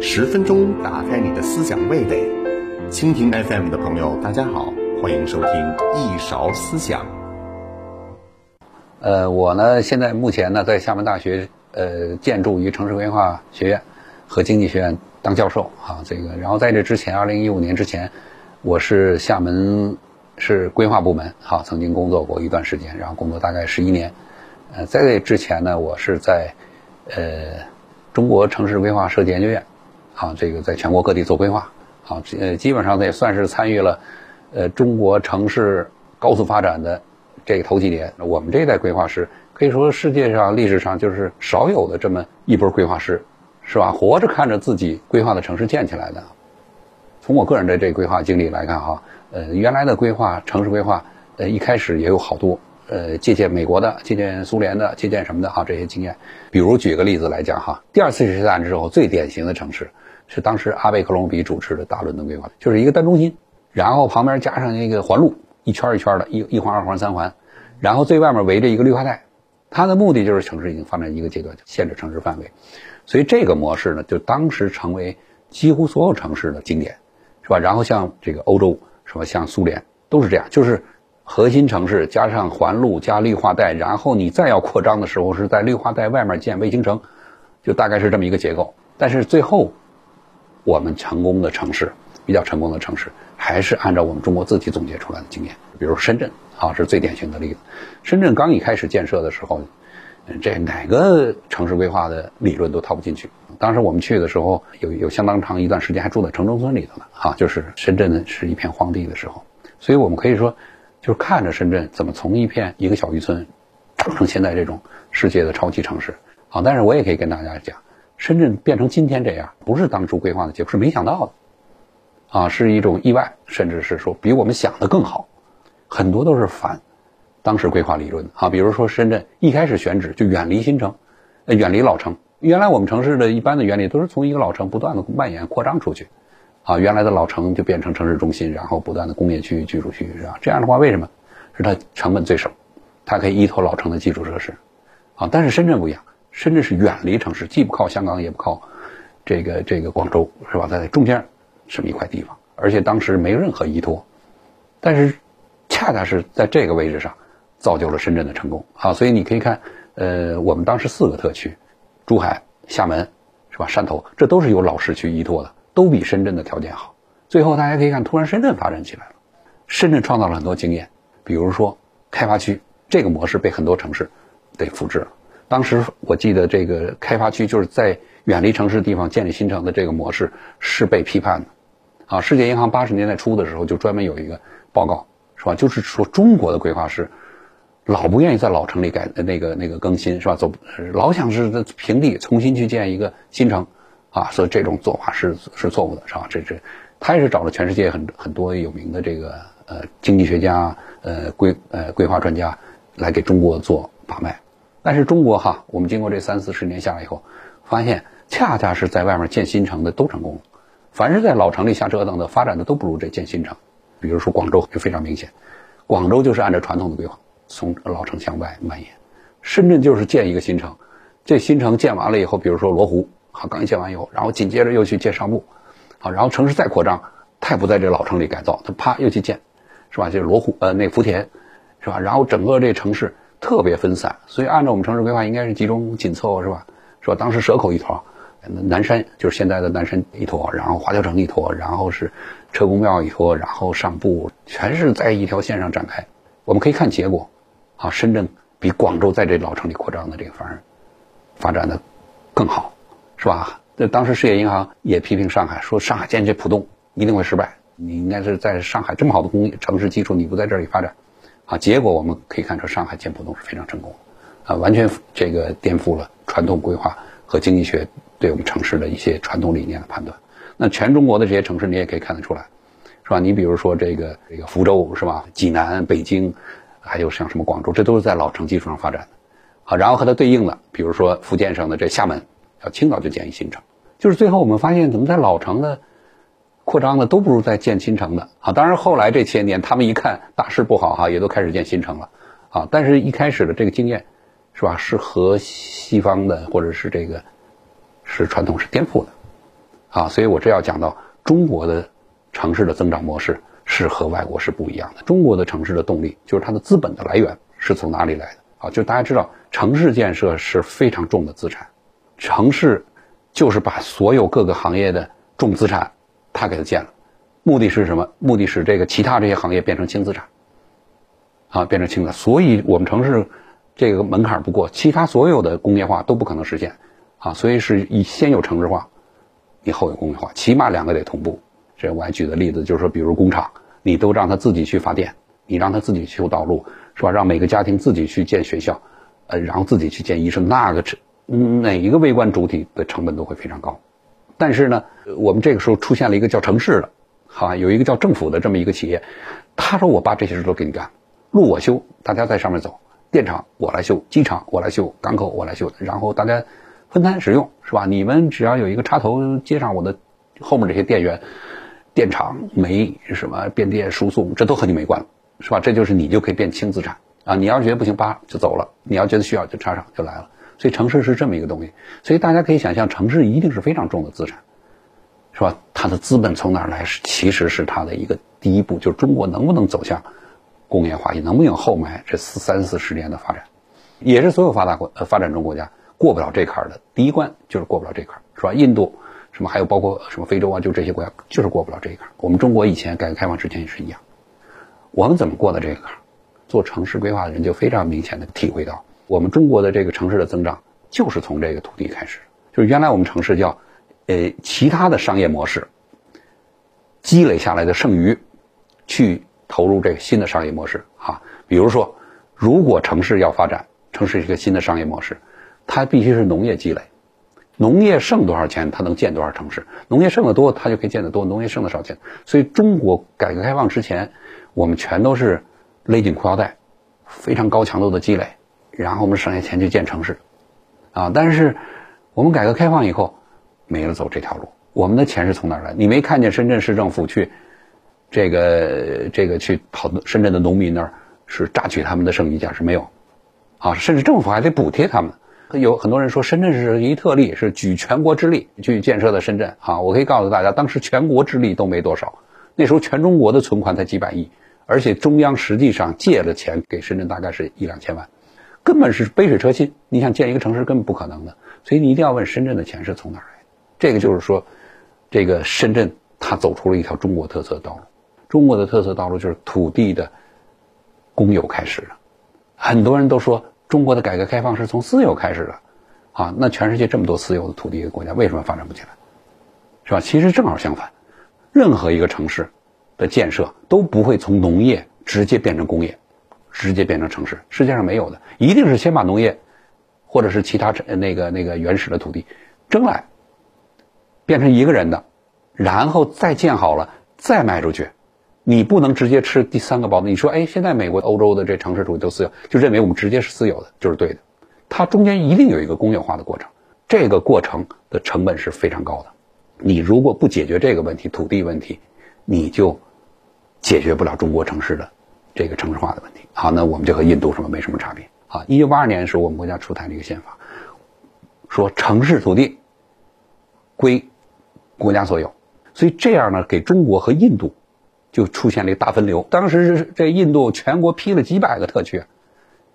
十分钟打开你的思想味蕾，蜻蜓 FM 的朋友，大家好，欢迎收听一勺思想。呃，我呢，现在目前呢，在厦门大学呃建筑与城市规划学院和经济学院当教授啊，这个，然后在这之前，二零一五年之前，我是厦门市规划部门哈，曾经工作过一段时间，然后工作大概十一年。呃，在这之前呢，我是在呃中国城市规划设计研究院。啊，这个在全国各地做规划，啊，呃，基本上也算是参与了，呃，中国城市高速发展的这个头几年。我们这一代规划师可以说世界上历史上就是少有的这么一波规划师，是吧？活着看着自己规划的城市建起来的。从我个人的这规划经历来看，哈，呃，原来的规划城市规划，呃，一开始也有好多，呃，借鉴美国的，借鉴苏联的，借鉴什么的哈，这些经验。比如举个例子来讲哈，第二次世界大战之后最典型的城市。是当时阿贝克隆比主持的大伦敦规划，就是一个单中心，然后旁边加上一个环路，一圈一圈的，一一环、二环、三环，然后最外面围着一个绿化带。它的目的就是城市已经发展一个阶段，限制城市范围。所以这个模式呢，就当时成为几乎所有城市的经典，是吧？然后像这个欧洲，什么？像苏联都是这样，就是核心城市加上环路加绿化带，然后你再要扩张的时候是在绿化带外面建卫星城，就大概是这么一个结构。但是最后。我们成功的城市，比较成功的城市，还是按照我们中国自己总结出来的经验。比如深圳，啊，是最典型的例子。深圳刚一开始建设的时候，这哪个城市规划的理论都套不进去。当时我们去的时候，有有相当长一段时间还住在城中村里头呢，啊，就是深圳是一片荒地的时候。所以我们可以说，就是看着深圳怎么从一片一个小渔村，长成现在这种世界的超级城市。好，但是我也可以跟大家讲。深圳变成今天这样，不是当初规划的结果，是没想到的，啊，是一种意外，甚至是说比我们想的更好，很多都是反当时规划理论啊。比如说深圳一开始选址就远离新城，呃远离老城。原来我们城市的一般的原理都是从一个老城不断的蔓延扩张出去，啊，原来的老城就变成城市中心，然后不断的工业区、居住区，是吧？这样的话，为什么？是它成本最省，它可以依托老城的基础设施，啊，但是深圳不一样。深圳是远离城市，既不靠香港，也不靠这个这个广州，是吧？在中间这么一块地方，而且当时没有任何依托，但是恰恰是在这个位置上造就了深圳的成功啊！所以你可以看，呃，我们当时四个特区，珠海、厦门，是吧？汕头，这都是有老市区依托的，都比深圳的条件好。最后大家可以看，突然深圳发展起来了，深圳创造了很多经验，比如说开发区这个模式被很多城市得复制了。当时我记得这个开发区就是在远离城市地方建立新城的这个模式是被批判的，啊，世界银行八十年代初的时候就专门有一个报告，是吧？就是说中国的规划师老不愿意在老城里改那个那个更新，是吧？走老想是在平地重新去建一个新城，啊，所以这种做法是是错误的，是吧？这这他也是找了全世界很很多有名的这个呃经济学家呃规呃规划专家来给中国做把脉。但是中国哈，我们经过这三四十年下来以后，发现恰恰是在外面建新城的都成功了，凡是在老城里瞎折腾的，发展的都不如这建新城。比如说广州就非常明显，广州就是按照传统的规划从老城向外蔓延，深圳就是建一个新城，这新城建完了以后，比如说罗湖，好刚建完以后，然后紧接着又去建商埠，好，然后城市再扩张，它也不在这老城里改造，它啪又去建，是吧？就是罗湖呃那福田，是吧？然后整个这城市。特别分散，所以按照我们城市规划，应该是集中紧凑，是吧？是吧？当时蛇口一坨，南山就是现在的南山一坨，然后华侨城一坨，然后是车公庙一坨，然后上埠，全是在一条线上展开。我们可以看结果，啊，深圳比广州在这老城里扩张的这个反而发展的更好，是吧？这当时世界银行也批评上海，说上海建这浦东一定会失败，你应该是在上海这么好的工业城市基础，你不在这里发展。啊，结果我们可以看出，上海建浦东是非常成功，啊，完全这个颠覆了传统规划和经济学对我们城市的一些传统理念的判断。那全中国的这些城市，你也可以看得出来，是吧？你比如说这个这个福州是吧？济南、北京，还有像什么广州，这都是在老城基础上发展的。好，然后和它对应的，比如说福建省的这厦门，要青岛就建一新城，就是最后我们发现，怎么在老城的。扩张的都不如在建新城的啊！当然后来这些年，他们一看大势不好哈，也都开始建新城了啊！但是一开始的这个经验是吧？是和西方的或者是这个是传统是颠覆的，啊，所以我这要讲到中国的城市的增长模式是和外国是不一样的。中国的城市的动力就是它的资本的来源是从哪里来的？啊，就大家知道，城市建设是非常重的资产，城市就是把所有各个行业的重资产，它给它建了，目的是什么？目的是这个其他这些行业变成轻资产，啊，变成轻的。所以我们城市这个门槛不过，其他所有的工业化都不可能实现，啊，所以是以先有城市化，以后有工业化，起码两个得同步。这我还举的例子就是说，比如工厂，你都让他自己去发电，你让他自己修道路。是吧？让每个家庭自己去建学校，呃，然后自己去建医生，那个嗯哪一个微观主体的成本都会非常高。但是呢，我们这个时候出现了一个叫城市的，好，有一个叫政府的这么一个企业，他说我把这些事都给你干，路我修，大家在上面走，电厂我来修，机场我来修，港口我来修，然后大家分摊使用，是吧？你们只要有一个插头接上我的后面这些电源，电厂煤什么变电输送，这都和你没关了。是吧？这就是你就可以变轻资产啊！你要是觉得不行，叭就走了；你要觉得需要，就插上就来了。所以城市是这么一个东西。所以大家可以想象，城市一定是非常重的资产，是吧？它的资本从哪儿来？是其实是它的一个第一步，就是中国能不能走向工业化，也能不能有后面这四三四十年的发展，也是所有发达国呃发展中国家过不了这坎儿的第一关，就是过不了这坎儿，是吧？印度什么还有包括什么非洲啊，就这些国家就是过不了这一坎儿。我们中国以前改革开放之前也是一样。我们怎么过的这个坎儿？做城市规划的人就非常明显的体会到，我们中国的这个城市的增长就是从这个土地开始。就是原来我们城市叫，呃，其他的商业模式积累下来的剩余，去投入这个新的商业模式啊。比如说，如果城市要发展，城市是一个新的商业模式，它必须是农业积累，农业剩多少钱，它能建多少城市；农业剩的多，它就可以建得多；农业剩的少钱。所以中国改革开放之前。我们全都是勒紧裤腰带，非常高强度的积累，然后我们省下钱去建城市，啊！但是我们改革开放以后没了走这条路，我们的钱是从哪儿来？你没看见深圳市政府去这个这个去跑深圳的农民那儿是榨取他们的剩余价值没有，啊！甚至政府还得补贴他们。有很多人说深圳是一特例，是举全国之力去建设的深圳。啊！我可以告诉大家，当时全国之力都没多少，那时候全中国的存款才几百亿。而且中央实际上借了钱给深圳，大概是一两千万，根本是杯水车薪。你想建一个城市，根本不可能的。所以你一定要问深圳的钱是从哪儿来？这个就是说，这个深圳它走出了一条中国特色道路。中国的特色道路就是土地的公有开始的。很多人都说中国的改革开放是从私有开始的，啊，那全世界这么多私有的土地的国家，为什么发展不起来？是吧？其实正好相反，任何一个城市。的建设都不会从农业直接变成工业，直接变成城市，世界上没有的，一定是先把农业，或者是其他那个那个原始的土地争来，变成一个人的，然后再建好了再卖出去，你不能直接吃第三个包子。你说，哎，现在美国、欧洲的这城市土地都私有，就认为我们直接是私有的就是对的，它中间一定有一个工业化的过程，这个过程的成本是非常高的。你如果不解决这个问题，土地问题，你就。解决不了中国城市的这个城市化的问题。好，那我们就和印度什么没什么差别。啊，一九八二年的时候，我们国家出台了一个宪法，说城市土地归国家所有。所以这样呢，给中国和印度就出现了一个大分流。当时是这印度全国批了几百个特区，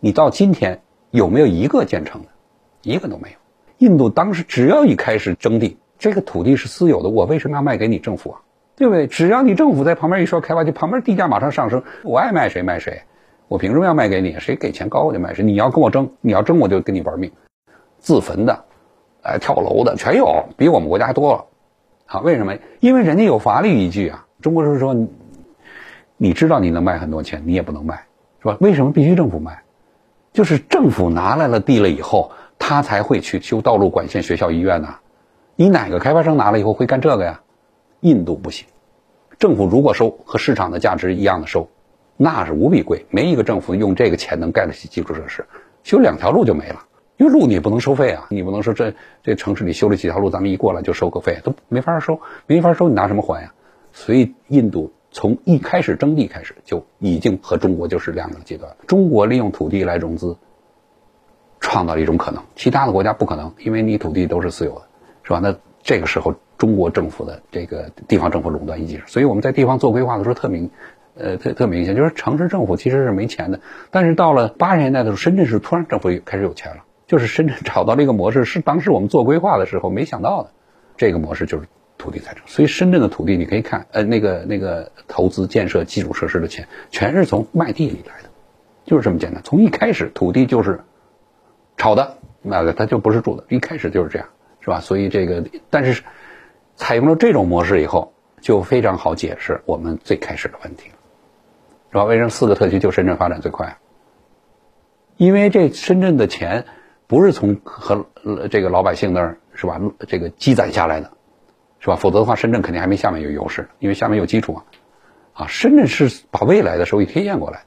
你到今天有没有一个建成的？一个都没有。印度当时只要一开始征地，这个土地是私有的，我为什么要卖给你政府啊？对不对？只要你政府在旁边一说开发区，旁边地价马上上升，我爱卖谁卖谁，我凭什么要卖给你？谁给钱高我就卖谁。你要跟我争，你要争我就跟你玩命。自焚的，哎，跳楼的全有，比我们国家还多了。好，为什么？因为人家有法律依据啊。中国是说，你知道你能卖很多钱，你也不能卖，是吧？为什么必须政府卖？就是政府拿来了地了以后，他才会去修道路、管线、学校、医院呐。你哪个开发商拿了以后会干这个呀？印度不行，政府如果收和市场的价值一样的收，那是无比贵。没一个政府用这个钱能盖得起基础设施，修两条路就没了。因为路你也不能收费啊，你不能说这这城市里修了几条路，咱们一过来就收个费，都没法收，没法收，你拿什么还呀？所以印度从一开始征地开始就已经和中国就是两个阶段。中国利用土地来融资，创造了一种可能，其他的国家不可能，因为你土地都是私有的，是吧？那这个时候中国政府的这个地方政府垄断一级，所以我们在地方做规划的时候特明，呃，特特明显，就是城市政府其实是没钱的，但是到了八十年代的时候，深圳市突然政府开始有钱了，就是深圳找到了一个模式，是当时我们做规划的时候没想到的，这个模式就是土地财政，所以深圳的土地你可以看，呃，那个那个投资建设基础设施的钱，全是从卖地里来的，就是这么简单，从一开始土地就是炒的，那个它就不是住的，一开始就是这样，是吧？所以这个，但是采用了这种模式以后，就非常好解释我们最开始的问题了，是吧？为什么四个特区就深圳发展最快？因为这深圳的钱不是从和这个老百姓那儿是吧？这个积攒下来的，是吧？否则的话，深圳肯定还没厦门有优势，因为厦门有基础啊。啊，深圳是把未来的收益贴现过来的。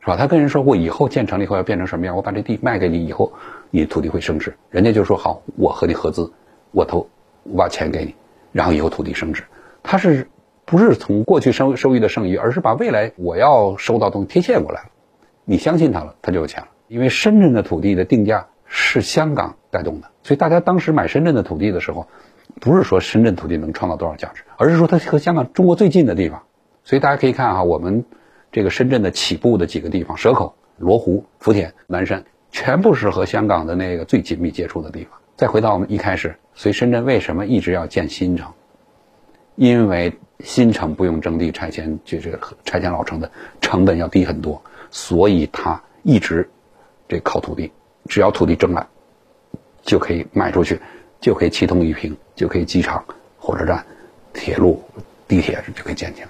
是吧？他跟人说过，以后建成了以后要变成什么样？我把这地卖给你以后，你土地会升值。人家就说好，我和你合资，我投，我把钱给你，然后以后土地升值。他是不是从过去收收益的剩余，而是把未来我要收到东西贴现过来了？你相信他了，他就有钱了。因为深圳的土地的定价是香港带动的，所以大家当时买深圳的土地的时候，不是说深圳土地能创造多少价值，而是说它和香港中国最近的地方。所以大家可以看哈，我们。这个深圳的起步的几个地方，蛇口、罗湖、福田、南山，全部是和香港的那个最紧密接触的地方。再回到我们一开始，所以深圳为什么一直要建新城？因为新城不用征地拆迁，就是拆迁老城的成本要低很多，所以它一直这靠土地，只要土地征来，就可以卖出去，就可以七通一平，就可以机场、火车站、铁路、地铁就可以建起来。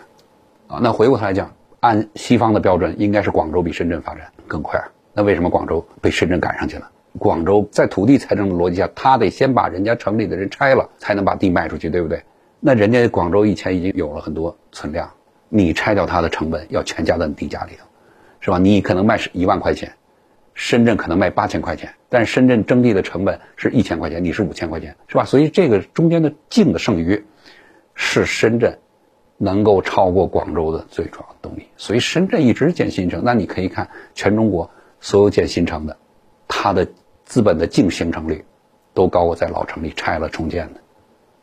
啊，那回过头来讲。按西方的标准，应该是广州比深圳发展更快。那为什么广州被深圳赶上去了？广州在土地财政的逻辑下，他得先把人家城里的人拆了，才能把地卖出去，对不对？那人家广州以前已经有了很多存量，你拆掉它的成本要全加在地价里头，是吧？你可能卖是一万块钱，深圳可能卖八千块钱，但是深圳征地的成本是一千块钱，你是五千块钱，是吧？所以这个中间的净的剩余是深圳。能够超过广州的最主要动力，所以深圳一直建新城。那你可以看全中国所有建新城的，它的资本的净形成率都高过在老城里拆了重建的。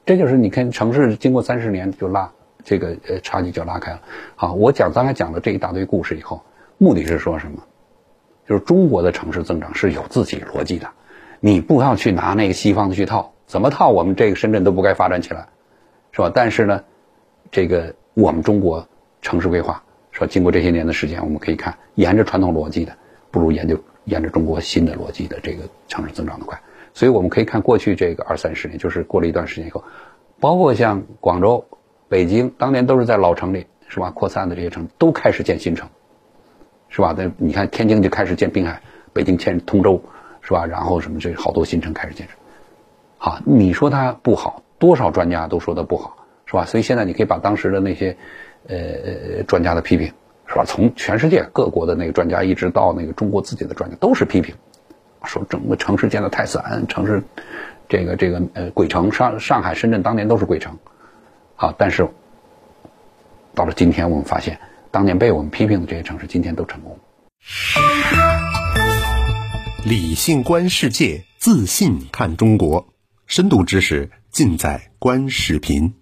这就是你看城市经过三十年就拉这个呃差距就拉开了。好，我讲刚才讲的这一大堆故事以后，目的是说什么？就是中国的城市增长是有自己逻辑的，你不要去拿那个西方的去套，怎么套我们这个深圳都不该发展起来，是吧？但是呢？这个我们中国城市规划说，经过这些年的时间，我们可以看，沿着传统逻辑的，不如研究沿着中国新的逻辑的这个城市增长的快。所以我们可以看过去这个二三十年，就是过了一段时间以后，包括像广州、北京，当年都是在老城里是吧扩散的这些城，都开始建新城，是吧？那你看天津就开始建滨海，北京建通州，是吧？然后什么这好多新城开始建设。好，你说它不好，多少专家都说它不好。是吧？所以现在你可以把当时的那些，呃，专家的批评，是吧？从全世界各国的那个专家，一直到那个中国自己的专家，都是批评，说整个城市建的太散，城市，这个这个呃鬼城，上上海、深圳当年都是鬼城，好，但是到了今天，我们发现，当年被我们批评的这些城市，今天都成功。理性观世界，自信看中国，深度知识尽在观视频。